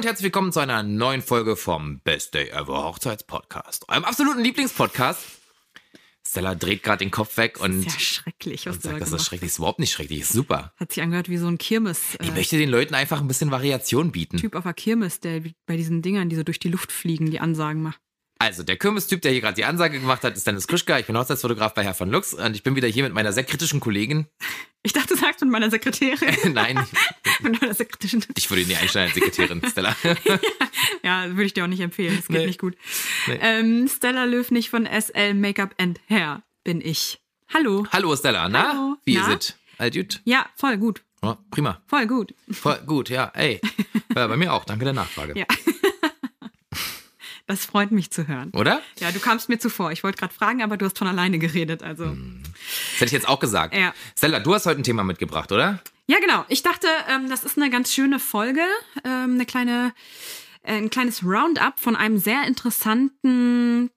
Und herzlich willkommen zu einer neuen Folge vom Best Day Ever Hochzeitspodcast. Eurem absoluten Lieblingspodcast. Stella dreht gerade den Kopf weg und, Das ist ja schrecklich, was und sagt, das ist schrecklich. Das ist überhaupt nicht schrecklich, ist super. Hat sich angehört wie so ein Kirmes-Typ Ich möchte den Leuten einfach ein bisschen Variation bieten. auf der Kirmes, der bei diesen Dingern, die so durch die Luft fliegen, die Ansagen macht. Also, der Kirmes-Typ, der hier gerade die Ansage gemacht hat, ist Dennis Krischka. Ich bin Hochzeitsfotograf bei Herr von Lux und ich bin wieder hier mit meiner sehr kritischen Kollegin. Ich dachte, du sagst mit meiner Sekretärin. Nein, mit meiner Sekretärin. ich würde ihn nie einstellen als Sekretärin, Stella. Ja, würde ich dir auch nicht empfehlen. Das geht Nee. nicht gut. Nee. Ähm, Stella Löwnig von SL Makeup and Hair bin ich. Hallo. Hallo Hallo. Stella, na? Wie Na? ist es? All gut? Ja, voll gut. Ja, prima. Voll gut. Voll gut, ja. Ey. Ja, bei mir auch. Danke der Nachfrage. Ja. Das freut mich zu hören. Oder? Ja, du kamst mir zuvor. Ich wollte gerade fragen, aber du hast von alleine geredet. Also. Das hätte ich jetzt auch gesagt. Ja. Stella, du hast heute ein Thema mitgebracht, oder? Ja, genau. Ich dachte, ähm, das ist eine ganz schöne Folge, ähm, eine kleine, äh, ein kleines Roundup von einem sehr interessanten,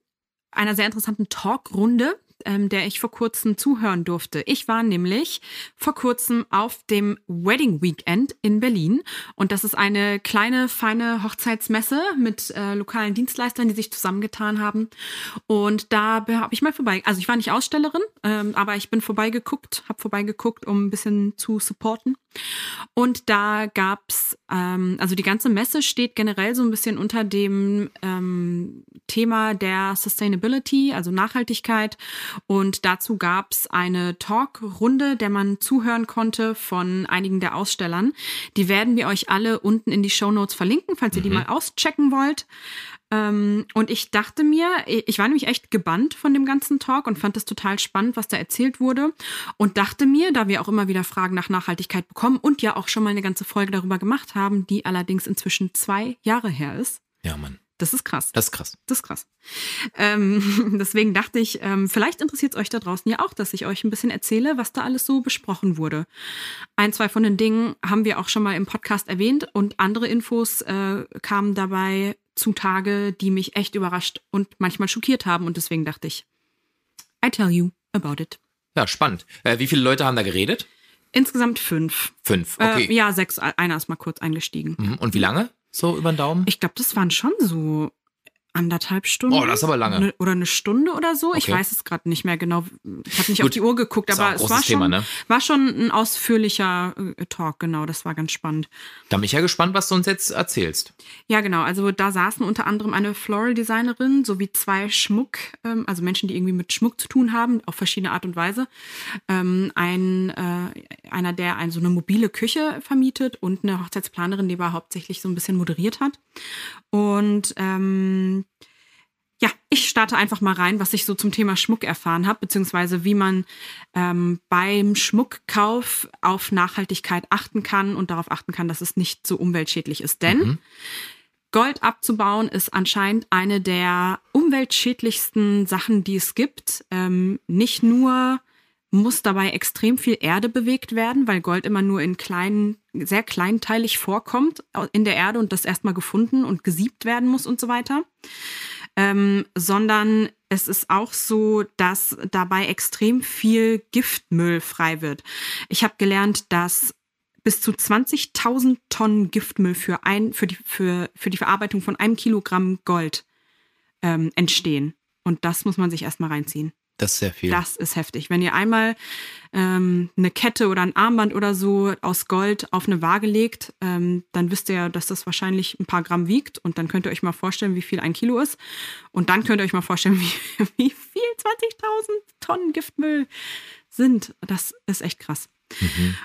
einer sehr interessanten Talkrunde, ähm, der ich vor kurzem zuhören durfte. Ich war nämlich vor kurzem auf dem Wedding Weekend in Berlin und das ist eine kleine, feine Hochzeitsmesse mit äh, lokalen Dienstleistern, die sich zusammengetan haben. Und da habe ich mal vorbei, also ich war nicht Ausstellerin, ähm, aber ich bin vorbeigeguckt, habe vorbeigeguckt, um ein bisschen zu supporten. Und da gab's, ähm, also die ganze Messe steht generell so ein bisschen unter dem ähm, Thema der Sustainability, also Nachhaltigkeit. Und dazu gab's eine Talkrunde, der man zuhören konnte von einigen der Ausstellern. Die werden wir euch alle unten in die Show Notes verlinken, falls ihr die mal auschecken wollt. Ähm, und ich dachte mir, ich war nämlich echt gebannt von dem ganzen Talk und fand es total spannend, was da erzählt wurde. Und dachte mir, da wir auch immer wieder Fragen nach Nachhaltigkeit bekommen und ja auch schon mal eine ganze Folge darüber gemacht haben, die allerdings inzwischen zwei Jahre her ist. Ja, Mann. Das ist krass. Das ist krass. Das ist krass. Ähm, deswegen dachte ich, ähm, vielleicht interessiert es euch da draußen ja auch, dass ich euch ein bisschen erzähle, was da alles so besprochen wurde. Ein, zwei von den Dingen haben wir auch schon mal im Podcast erwähnt und andere Infos äh, kamen dabei zutage, die mich echt überrascht und manchmal schockiert haben. Und deswegen dachte ich, I tell you about it. Ja, spannend. Äh, wie viele Leute haben da geredet? Insgesamt fünf. Fünf. Okay. Äh, ja, sechs. Einer ist mal kurz eingestiegen. Mhm. Und wie lange? So über den Daumen? Ich glaube, das waren schon so anderthalb Stunden. Oh, das ist aber lange. Ne, oder eine Stunde oder so. Ich Okay. weiß es gerade nicht mehr genau. Ich habe nicht auf Gut. die Uhr geguckt, aber es war schon, Thema, ne? war schon ein ausführlicher äh, Talk, genau. Das war ganz spannend. Da bin ich ja gespannt, was du uns jetzt erzählst. Ja, genau. Also da saßen unter anderem eine Floral Designerin sowie zwei Schmuck, ähm, also Menschen, die irgendwie mit Schmuck zu tun haben, auf verschiedene Art und Weise. Ähm, ein, äh, einer, der ein, so eine mobile Küche vermietet und eine Hochzeitsplanerin, die aber hauptsächlich so ein bisschen moderiert hat. Und ähm, ja, ich starte einfach mal rein, was ich so zum Thema Schmuck erfahren habe, beziehungsweise wie man ähm, beim Schmuckkauf auf Nachhaltigkeit achten kann und darauf achten kann, dass es nicht so umweltschädlich ist. Denn Gold abzubauen ist anscheinend eine der umweltschädlichsten Sachen, die es gibt. Ähm, nicht nur muss dabei extrem viel Erde bewegt werden, weil Gold immer nur in kleinen, sehr kleinteilig vorkommt in der Erde und das erstmal gefunden und gesiebt werden muss und so weiter. Ähm, sondern es ist auch so, dass dabei extrem viel Giftmüll frei wird. Ich habe gelernt, dass bis zu 20.000 Tonnen Giftmüll für, ein, für, die, für, für die Verarbeitung von einem Kilogramm Gold ähm, entstehen. Und das muss man sich erstmal reinziehen. Das ist sehr viel. Das ist heftig. Wenn ihr einmal ähm, eine Kette oder ein Armband oder so aus Gold auf eine Waage legt, ähm, dann wisst ihr ja, dass das wahrscheinlich ein paar Gramm wiegt. Und dann könnt ihr euch mal vorstellen, wie viel ein Kilo ist. Und dann könnt ihr euch mal vorstellen, wie, wie viel 20.000 Tonnen Giftmüll sind. Das ist echt krass.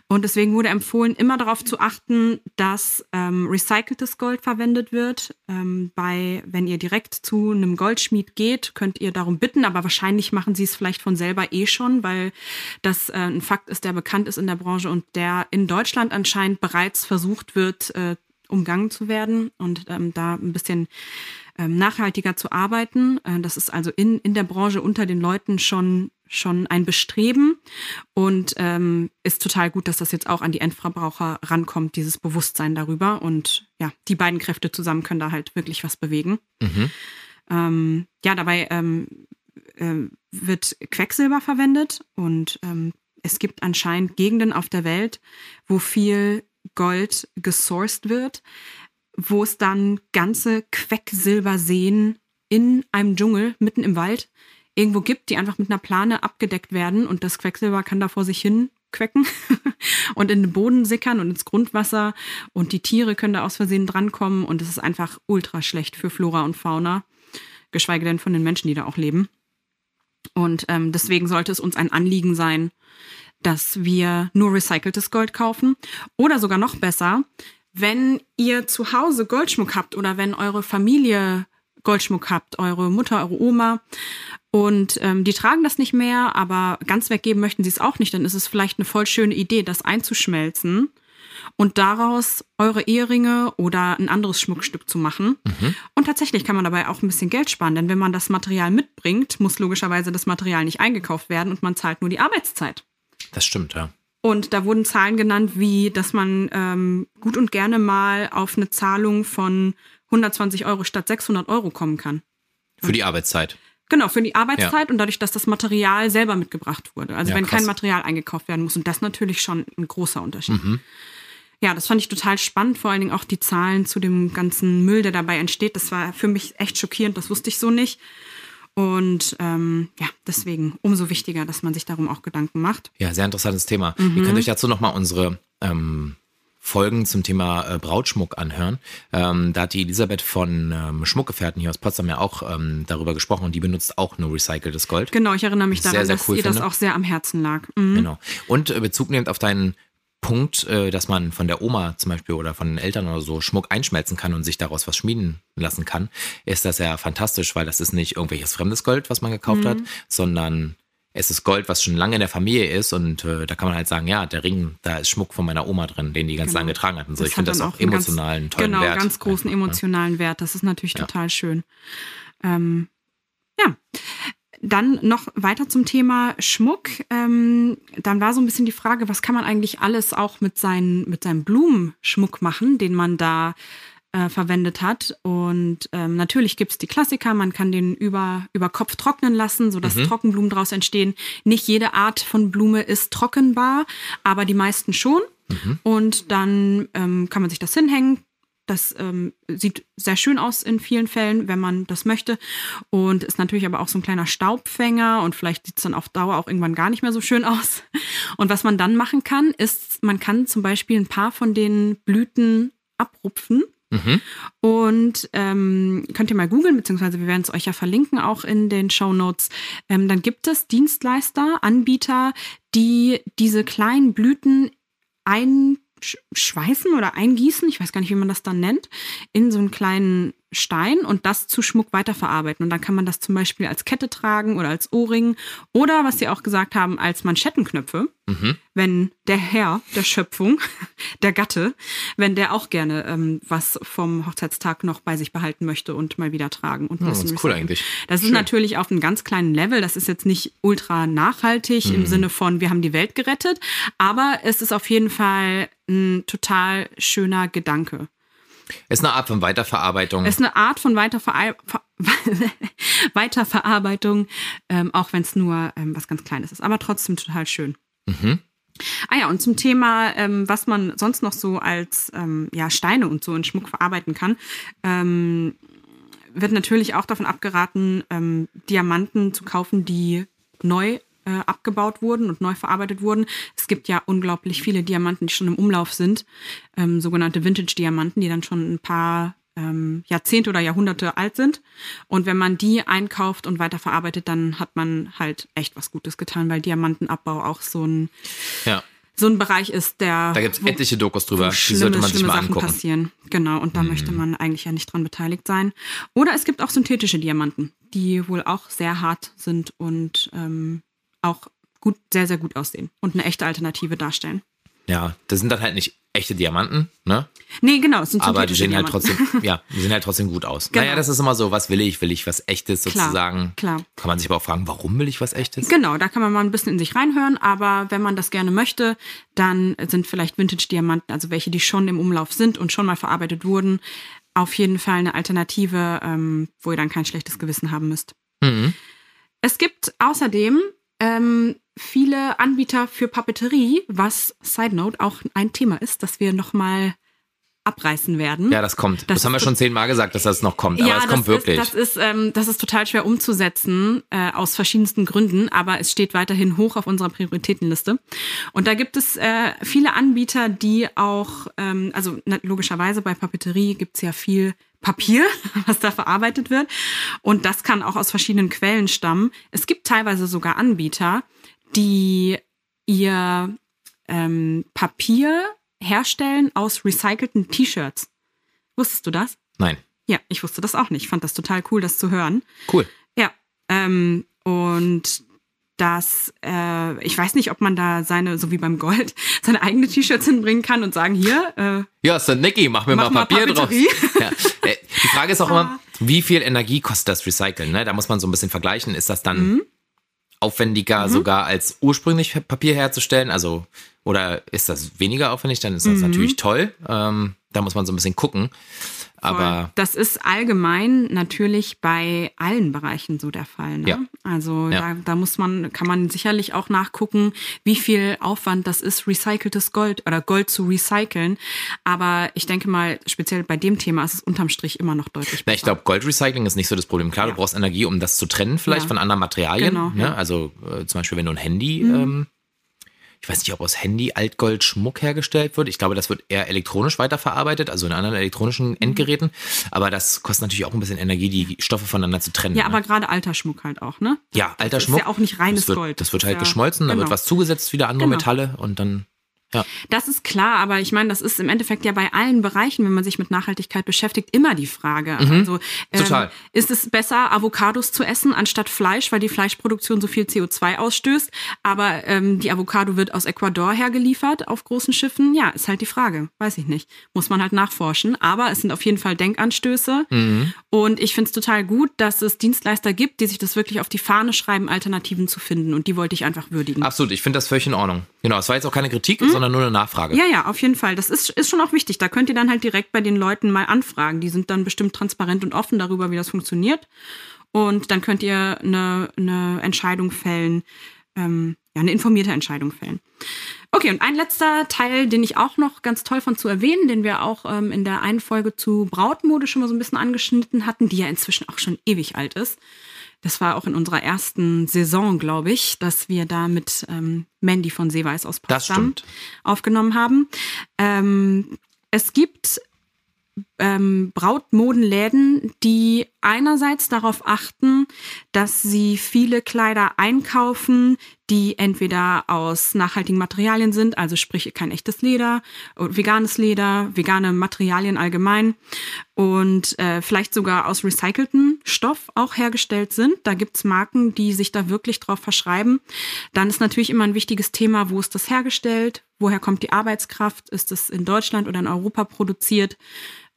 Und deswegen wurde empfohlen, immer darauf zu achten, dass ähm, recyceltes Gold verwendet wird. Ähm, bei, wenn ihr direkt zu einem Goldschmied geht, könnt ihr darum bitten, aber wahrscheinlich machen sie es vielleicht von selber eh schon, weil das äh, ein Fakt ist, der bekannt ist in der Branche und der in Deutschland anscheinend bereits versucht wird, äh, umgangen zu werden und ähm, da ein bisschen ähm, nachhaltiger zu arbeiten. Äh, das ist also in, in der Branche unter den Leuten schon schon ein Bestreben und ähm, ist total gut, dass das jetzt auch an die Endverbraucher rankommt, dieses Bewusstsein darüber. Und ja, die beiden Kräfte zusammen können da halt wirklich was bewegen. Mhm. Ähm, ja, dabei ähm, ähm, wird Quecksilber verwendet und ähm, es gibt anscheinend Gegenden auf der Welt, wo viel Gold gesourced wird, wo es dann ganze Quecksilberseen in einem Dschungel mitten im Wald irgendwo gibt, die einfach mit einer Plane abgedeckt werden und das Quecksilber kann da vor sich hin quecken und in den Boden sickern und ins Grundwasser und die Tiere können da aus Versehen drankommen und es ist einfach ultra schlecht für Flora und Fauna, geschweige denn von den Menschen, die da auch leben. Und ähm, deswegen sollte es uns ein Anliegen sein, dass wir nur recyceltes Gold kaufen oder sogar noch besser, wenn ihr zu Hause Goldschmuck habt oder wenn eure Familie Goldschmuck habt, eure Mutter, eure Oma und ähm, die tragen das nicht mehr, aber ganz weggeben möchten sie es auch nicht, dann ist es vielleicht eine voll schöne Idee, das einzuschmelzen und daraus eure Eheringe oder ein anderes Schmuckstück zu machen. Mhm. Und tatsächlich kann man dabei auch ein bisschen Geld sparen, denn wenn man das Material mitbringt, muss logischerweise das Material nicht eingekauft werden und man zahlt nur die Arbeitszeit. Das stimmt, ja. Und da wurden Zahlen genannt, wie dass man ähm, gut und gerne mal auf eine Zahlung von 120 Euro statt 600 Euro kommen kann. Für die Arbeitszeit. Genau, für die Arbeitszeit ja. und dadurch, dass das Material selber mitgebracht wurde. Also ja, wenn krass. kein Material eingekauft werden muss. Und das natürlich schon ein großer Unterschied. Mhm. Ja, das fand ich total spannend, vor allen Dingen auch die Zahlen zu dem ganzen Müll, der dabei entsteht. Das war für mich echt schockierend, das wusste ich so nicht. Und ähm, ja, deswegen umso wichtiger, dass man sich darum auch Gedanken macht. Ja, sehr interessantes Thema. Mhm. Ihr könnt euch dazu nochmal unsere ähm, Folgen zum Thema äh, Brautschmuck anhören. Ähm, da hat die Elisabeth von ähm, Schmuckgefährten hier aus Potsdam ja auch ähm, darüber gesprochen und die benutzt auch nur recyceltes Gold. Genau, ich erinnere mich daran, sehr, sehr dass cool ihr finde. das auch sehr am Herzen lag. Mhm. Genau. Und äh, Bezug nehmend auf deinen Punkt, äh, dass man von der Oma zum Beispiel oder von den Eltern oder so Schmuck einschmelzen kann und sich daraus was schmieden lassen kann, ist das ja fantastisch, weil das ist nicht irgendwelches fremdes Gold, was man gekauft mhm. hat, sondern es ist Gold, was schon lange in der Familie ist und äh, da kann man halt sagen, ja, der Ring, da ist Schmuck von meiner Oma drin, den die ganz genau. lange getragen hat. Und so. ich finde das auch emotionalen, ganz, tollen genau, Wert. Genau, ganz großen emotionalen ja. Wert. Das ist natürlich ja. total schön. Ähm, ja. Dann noch weiter zum Thema Schmuck. Ähm, dann war so ein bisschen die Frage, was kann man eigentlich alles auch mit, seinen, mit seinem Blumenschmuck machen, den man da äh, verwendet hat. Und ähm, natürlich gibt's die Klassiker, man kann den über, über Kopf trocknen lassen, sodass mhm. Trockenblumen daraus entstehen. Nicht jede Art von Blume ist trockenbar, aber die meisten schon. Mhm. Und dann ähm, kann man sich das hinhängen. Das ähm, sieht sehr schön aus in vielen Fällen, wenn man das möchte. Und ist natürlich aber auch so ein kleiner Staubfänger und vielleicht sieht's dann auf Dauer auch irgendwann gar nicht mehr so schön aus. Und was man dann machen kann, ist, man kann zum Beispiel ein paar von den Blüten abrupfen Mhm. Und ähm, könnt ihr mal googeln, beziehungsweise wir werden es euch ja verlinken, auch in den Show Notes. Ähm, dann gibt es Dienstleister, Anbieter, die diese kleinen Blüten einschweißen oder eingießen, ich weiß gar nicht, wie man das dann nennt, in so einen kleinen Stein und das zu Schmuck weiterverarbeiten. Und dann kann man das zum Beispiel als Kette tragen oder als Ohrring oder, was Sie auch gesagt haben, als Manschettenknöpfe. Mhm. Wenn der Herr der Schöpfung, der Gatte, wenn der auch gerne ähm, was vom Hochzeitstag noch bei sich behalten möchte und mal wieder tragen. Und ja, das ist cool eigentlich. Das Schön. ist natürlich auf einem ganz kleinen Level. Das ist jetzt nicht ultra nachhaltig mhm. im Sinne von, wir haben die Welt gerettet, aber es ist auf jeden Fall ein total schöner Gedanke. Ist eine Art von Weiterverarbeitung. Ist eine Art von Weiterver Weiterverarbeitung, ähm, auch wenn es nur ähm, was ganz Kleines ist, aber trotzdem total schön. Mhm. Ah ja, und zum Thema, ähm, was man sonst noch so als ähm, ja, Steine und so in Schmuck verarbeiten kann, ähm, wird natürlich auch davon abgeraten, ähm, Diamanten zu kaufen, die neu äh, abgebaut wurden und neu verarbeitet wurden. Es gibt ja unglaublich viele Diamanten, die schon im Umlauf sind, ähm, sogenannte Vintage-Diamanten, die dann schon ein paar ähm, Jahrzehnte oder Jahrhunderte alt sind. Und wenn man die einkauft und weiterverarbeitet, dann hat man halt echt was Gutes getan, weil Diamantenabbau auch so ein ja so ein Bereich ist, der. Da gibt es etliche Dokus drüber, die sollte man sich mal Sachen angucken. passieren. Genau, und da mm. möchte man eigentlich ja nicht dran beteiligt sein. Oder es gibt auch synthetische Diamanten, die wohl auch sehr hart sind und ähm, auch gut, sehr, sehr gut aussehen und eine echte Alternative darstellen. Ja, das sind dann halt nicht echte Diamanten, ne? Nee, genau, es sind Aber die sehen halt trotzdem, ja, die sehen halt trotzdem gut aus. Genau. Naja, das ist immer so, was will ich? Will ich was echtes sozusagen? Klar, klar. Kann man sich aber auch fragen, warum will ich was echtes? Genau, da kann man mal ein bisschen in sich reinhören, aber wenn man das gerne möchte, dann sind vielleicht Vintage-Diamanten, also welche, die schon im Umlauf sind und schon mal verarbeitet wurden, auf jeden Fall eine Alternative, ähm, wo ihr dann kein schlechtes Gewissen haben müsst. Mhm. Es gibt außerdem ähm, viele Anbieter für Papeterie, was Side Note auch ein Thema ist, das wir nochmal abreißen werden. Ja, das kommt. Das, das haben wir schon zehnmal gesagt, dass das noch kommt. Aber ja, es kommt wirklich. Ist, das, ist, ähm, das ist total schwer umzusetzen, äh, aus verschiedensten Gründen, aber es steht weiterhin hoch auf unserer Prioritätenliste. Und da gibt es äh, viele Anbieter, die auch, ähm, also logischerweise bei Papeterie gibt's ja viel Papier, was da verarbeitet wird. Und das kann auch aus verschiedenen Quellen stammen. Es gibt teilweise sogar Anbieter, die ihr ähm, Papier herstellen aus recycelten T-Shirts. Wusstest du das? Nein. Ja, ich wusste das auch nicht. Ich fand das total cool, das zu hören. Cool. Ja. Ähm, und das, äh, ich weiß nicht, ob man da seine, so wie beim Gold, seine eigene T-Shirts hinbringen kann und sagen, hier. Äh, ja, St. Nicky, mach mir mach mal Papier mal drauf. Ja. Äh, die Frage ist auch immer, wie viel Energie kostet das Recyceln? Ne? Da muss man so ein bisschen vergleichen. Ist das dann mhm. aufwendiger mhm. sogar als ursprünglich Papier herzustellen? Also oder ist das weniger aufwendig, dann ist das mhm. natürlich toll. Ähm, da muss man so ein bisschen gucken. Aber das ist allgemein natürlich bei allen Bereichen so der Fall. Ne? Ja. Also ja. Da, da, muss man, kann man sicherlich auch nachgucken, wie viel Aufwand das ist, recyceltes Gold oder Gold zu recyceln. Aber ich denke mal, speziell bei dem Thema ist es unterm Strich immer noch deutlich. Na, ich glaube, Goldrecycling ist nicht so das Problem. Klar, ja. du brauchst Energie, um das zu trennen, vielleicht von anderen Materialien. Genau, ne? Also äh, zum Beispiel, wenn du ein Handy mhm. ähm, ich weiß nicht, ob aus Handy Altgold Schmuck hergestellt wird. Ich glaube, das wird eher elektronisch weiterverarbeitet, also in anderen elektronischen mhm. Endgeräten. Aber das kostet natürlich auch ein bisschen Energie, die Stoffe voneinander zu trennen. Ja, aber ne? gerade alter Schmuck halt auch, ne? Ja, alter das Schmuck. Ist ja auch nicht reines das wird, Gold. Das wird halt ja, geschmolzen, genau. da wird genau. was zugesetzt, wieder andere genau. Metalle und dann ja. Das ist klar, aber ich meine, das ist im Endeffekt ja bei allen Bereichen, wenn man sich mit Nachhaltigkeit beschäftigt, immer die Frage. Mhm. Also ähm, Total. ist es besser, Avocados zu essen anstatt Fleisch, weil die Fleischproduktion so viel CO2 ausstößt, aber ähm, die Avocado wird aus Ecuador hergeliefert auf großen Schiffen? Ja, ist halt die Frage. Weiß ich nicht. Muss man halt nachforschen. Aber es sind auf jeden Fall Denkanstöße. Mhm. Und ich finde es total gut, dass es Dienstleister gibt, die sich das wirklich auf die Fahne schreiben, Alternativen zu finden. Und die wollte ich einfach würdigen. Absolut, ich finde das völlig in Ordnung. Genau, es war jetzt auch keine Kritik, mhm sondern nur eine Nachfrage. Ja, ja, auf jeden Fall. Das ist, ist schon auch wichtig. Da könnt ihr dann halt direkt bei den Leuten mal anfragen. Die sind dann bestimmt transparent und offen darüber, wie das funktioniert. Und dann könnt ihr eine, eine Entscheidung fällen, ähm, ja, eine informierte Entscheidung fällen. Okay, und ein letzter Teil, den ich auch noch ganz toll fand zu erwähnen, den wir auch ähm, in der einen Folge zu Brautmode schon mal so ein bisschen angeschnitten hatten, die ja inzwischen auch schon ewig alt ist. Das war auch in unserer ersten Saison, glaube ich, dass wir da mit ähm, Mandy von Seeweiß aus Potsdam aufgenommen haben. Ähm, es gibt ähm, Brautmodenläden, die einerseits darauf achten, dass sie viele Kleider einkaufen, die entweder aus nachhaltigen Materialien sind, also sprich kein echtes Leder, veganes Leder, vegane Materialien allgemein und äh, vielleicht sogar aus recyceltem Stoff auch hergestellt sind. Da gibt's Marken, die sich da wirklich drauf verschreiben. Dann ist natürlich immer ein wichtiges Thema, wo ist das hergestellt, woher kommt die Arbeitskraft, ist es in Deutschland oder in Europa produziert,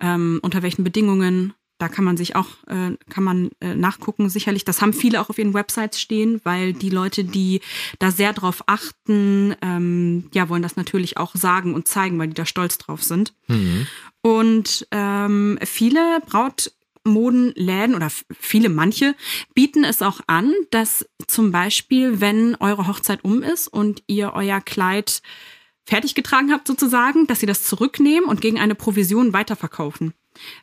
ähm, unter welchen Bedingungen da kann man sich auch, äh, kann man äh, nachgucken, sicherlich. Das haben viele auch auf ihren Websites stehen, weil die Leute, die da sehr drauf achten, ähm, ja, wollen das natürlich auch sagen und zeigen, weil die da stolz drauf sind. Mhm. Und ähm, viele Brautmodenläden oder viele, manche bieten es auch an, dass zum Beispiel, wenn eure Hochzeit um ist und ihr euer Kleid fertig getragen habt sozusagen, dass sie das zurücknehmen und gegen eine Provision weiterverkaufen.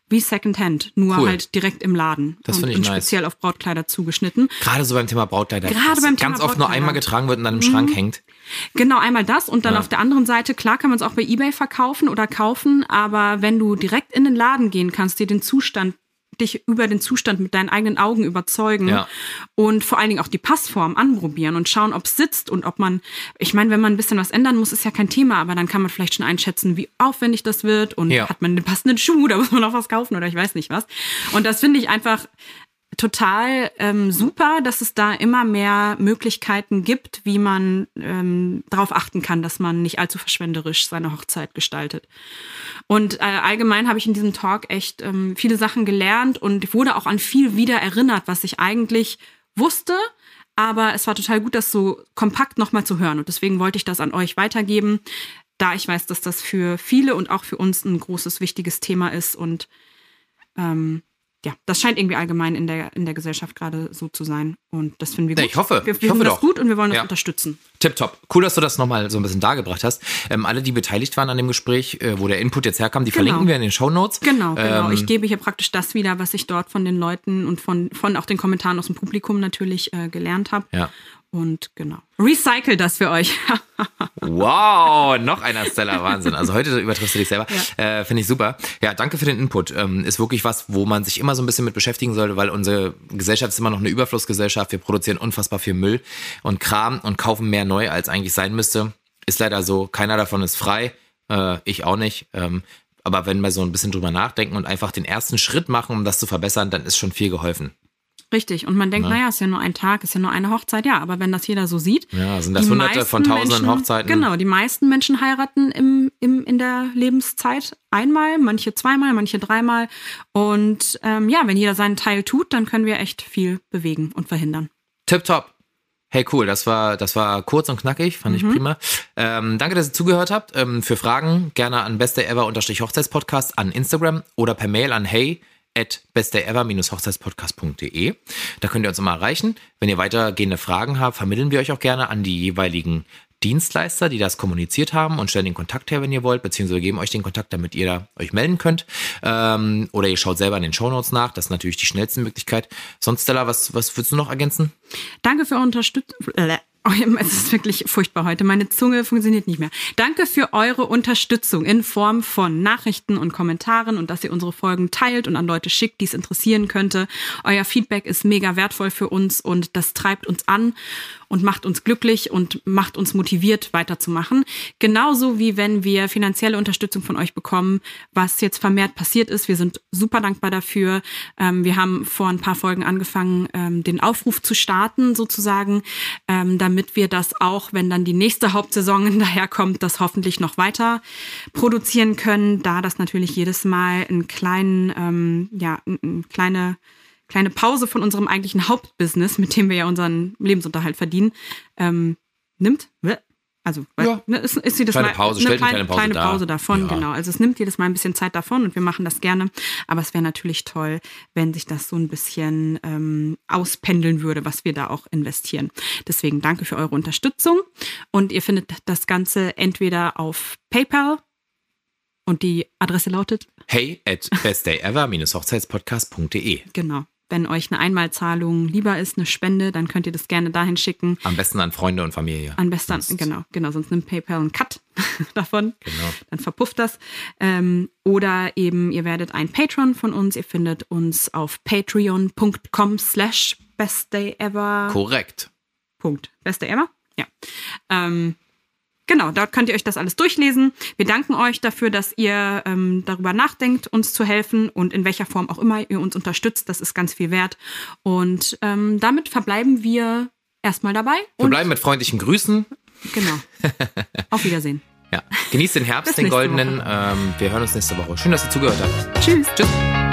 Wie Secondhand, nur cool. halt direkt im Laden. Das finde ich und nice. speziell auf Brautkleider zugeschnitten. Gerade so beim Thema Brautkleider. Gerade beim Thema ganz oft nur einmal getragen wird und dann im mhm. Schrank hängt. Genau, einmal das und dann ja. auf der anderen Seite, klar kann man es auch bei eBay verkaufen oder kaufen, aber wenn du direkt in den Laden gehen kannst, dir den Zustand dich über den Zustand mit deinen eigenen Augen überzeugen ja. und vor allen Dingen auch die Passform anprobieren und schauen, ob es sitzt und ob man, ich meine, wenn man ein bisschen was ändern muss, ist ja kein Thema, aber dann kann man vielleicht schon einschätzen, wie aufwendig das wird und ja. hat man den passenden Schuh, da muss man noch was kaufen oder ich weiß nicht was. Und das finde ich einfach total ähm, super, dass es da immer mehr Möglichkeiten gibt, wie man ähm, darauf achten kann, dass man nicht allzu verschwenderisch seine Hochzeit gestaltet. Und äh, allgemein habe ich in diesem Talk echt ähm, viele Sachen gelernt und wurde auch an viel wieder erinnert, was ich eigentlich wusste. Aber es war total gut, das so kompakt nochmal zu hören. Und deswegen wollte ich das an euch weitergeben, da ich weiß, dass das für viele und auch für uns ein großes, wichtiges Thema ist und ähm, ja, das scheint irgendwie allgemein in der, in der Gesellschaft gerade so zu sein. Und das finden wir gut. Ich hoffe. Wir, wir ich hoffe finden das doch. gut und wir wollen das Ja. unterstützen. Tipptopp. Cool, dass du das nochmal so ein bisschen dargebracht hast. Ähm, alle, die beteiligt waren an dem Gespräch, äh, wo der Input jetzt herkam, die Genau. verlinken wir in den Shownotes. Genau, genau. Ähm, ich gebe hier praktisch das wieder, was ich dort von den Leuten und von, von auch den Kommentaren aus dem Publikum natürlich äh, gelernt habe. Ja. Und genau. Recycle das für euch. Wow, noch einer Stella, Wahnsinn. Also heute übertriffst du dich selber. Äh, Finde ich super. Ja, danke für den Input. Ähm, ist wirklich was, wo man sich immer so ein bisschen mit beschäftigen sollte, weil unsere Gesellschaft ist immer noch eine Überflussgesellschaft. Wir produzieren unfassbar viel Müll und Kram und kaufen mehr neu, als eigentlich sein müsste. Ist leider so. Keiner davon ist frei. Äh, ich auch nicht. Ähm, aber wenn wir so ein bisschen drüber nachdenken und einfach den ersten Schritt machen, um das zu verbessern, dann ist schon viel geholfen. Richtig. Und man denkt, naja, ist ja nur ein Tag, ist ja nur eine Hochzeit. Ja, aber wenn das jeder so sieht. Ja, sind das Hunderte von Tausenden Menschen, Hochzeiten? Genau, die meisten Menschen heiraten im, im, in der Lebenszeit einmal, manche zweimal, manche dreimal. Und ähm, ja, wenn jeder seinen Teil tut, dann können wir echt viel bewegen und verhindern. Tipptopp. Hey, cool, das war, das war kurz und knackig, fand ich prima. Ähm, danke, dass ihr zugehört habt. Ähm, für Fragen gerne an besteever-hochzeitspodcast an Instagram oder per Mail an hey at besteever-hochzeitspodcast.de. Da könnt ihr uns immer erreichen. Wenn ihr weitergehende Fragen habt, vermitteln wir euch auch gerne an die jeweiligen Dienstleister, die das kommuniziert haben und stellen den Kontakt her, wenn ihr wollt, beziehungsweise geben euch den Kontakt, damit ihr da euch melden könnt. Ähm, oder ihr schaut selber in den Shownotes nach. Das ist natürlich die schnellste Möglichkeit. Sonst, Stella, was, was würdest du noch ergänzen? Danke für eure Unterstützung. Oh, es ist wirklich furchtbar heute. Meine Zunge funktioniert nicht mehr. Danke für eure Unterstützung in Form von Nachrichten und Kommentaren und dass ihr unsere Folgen teilt und an Leute schickt, die es interessieren könnte. Euer Feedback ist mega wertvoll für uns und das treibt uns an und macht uns glücklich und macht uns motiviert, weiterzumachen. Genauso wie wenn wir finanzielle Unterstützung von euch bekommen, was jetzt vermehrt passiert ist. Wir sind super dankbar dafür. Ähm, wir haben vor ein paar Folgen angefangen, ähm, den Aufruf zu starten, sozusagen, ähm, damit wir das auch, wenn dann die nächste Hauptsaison daherkommt, das hoffentlich noch weiter produzieren können, da das natürlich jedes Mal einen kleinen, ähm, ja, eine kleine kleine Pause von unserem eigentlichen Hauptbusiness, mit dem wir ja unseren Lebensunterhalt verdienen, ähm, nimmt. Also Ja. ne, ist, ist jedes Kleine Mal Pause, eine stellt eine kleine, kleine Pause kleine. Pause davon, Ja. genau. Also es nimmt jedes Mal ein bisschen Zeit davon und wir machen das gerne. Aber es wäre natürlich toll, wenn sich das so ein bisschen ähm, auspendeln würde, was wir da auch investieren. Deswegen danke für eure Unterstützung und ihr findet das Ganze entweder auf PayPal und die Adresse lautet hey at besteever-hochzeitspodcast.de. Genau. Wenn euch eine Einmalzahlung lieber ist, eine Spende, dann könnt ihr das gerne dahin schicken. Am besten an Freunde und Familie. Am besten, Sonst- genau, genau, sonst nimmt PayPal einen Cut davon. Genau. Dann verpufft das. Ähm, oder eben, ihr werdet ein Patron von uns. Ihr findet uns auf patreon.com slash bestdayever. Korrekt. Punkt. Beste ever? Ja. Ähm, genau, dort könnt ihr euch das alles durchlesen. Wir danken euch dafür, dass ihr ähm, darüber nachdenkt, uns zu helfen und in welcher Form auch immer ihr uns unterstützt. Das ist ganz viel wert. Und ähm, damit verbleiben wir erstmal dabei. Wir Und bleiben mit freundlichen Grüßen. genau. Auf Wiedersehen. Ja. Genießt den Herbst, den goldenen. Ähm, wir hören uns nächste Woche. Schön, dass ihr zugehört habt. Tschüss. Tschüss.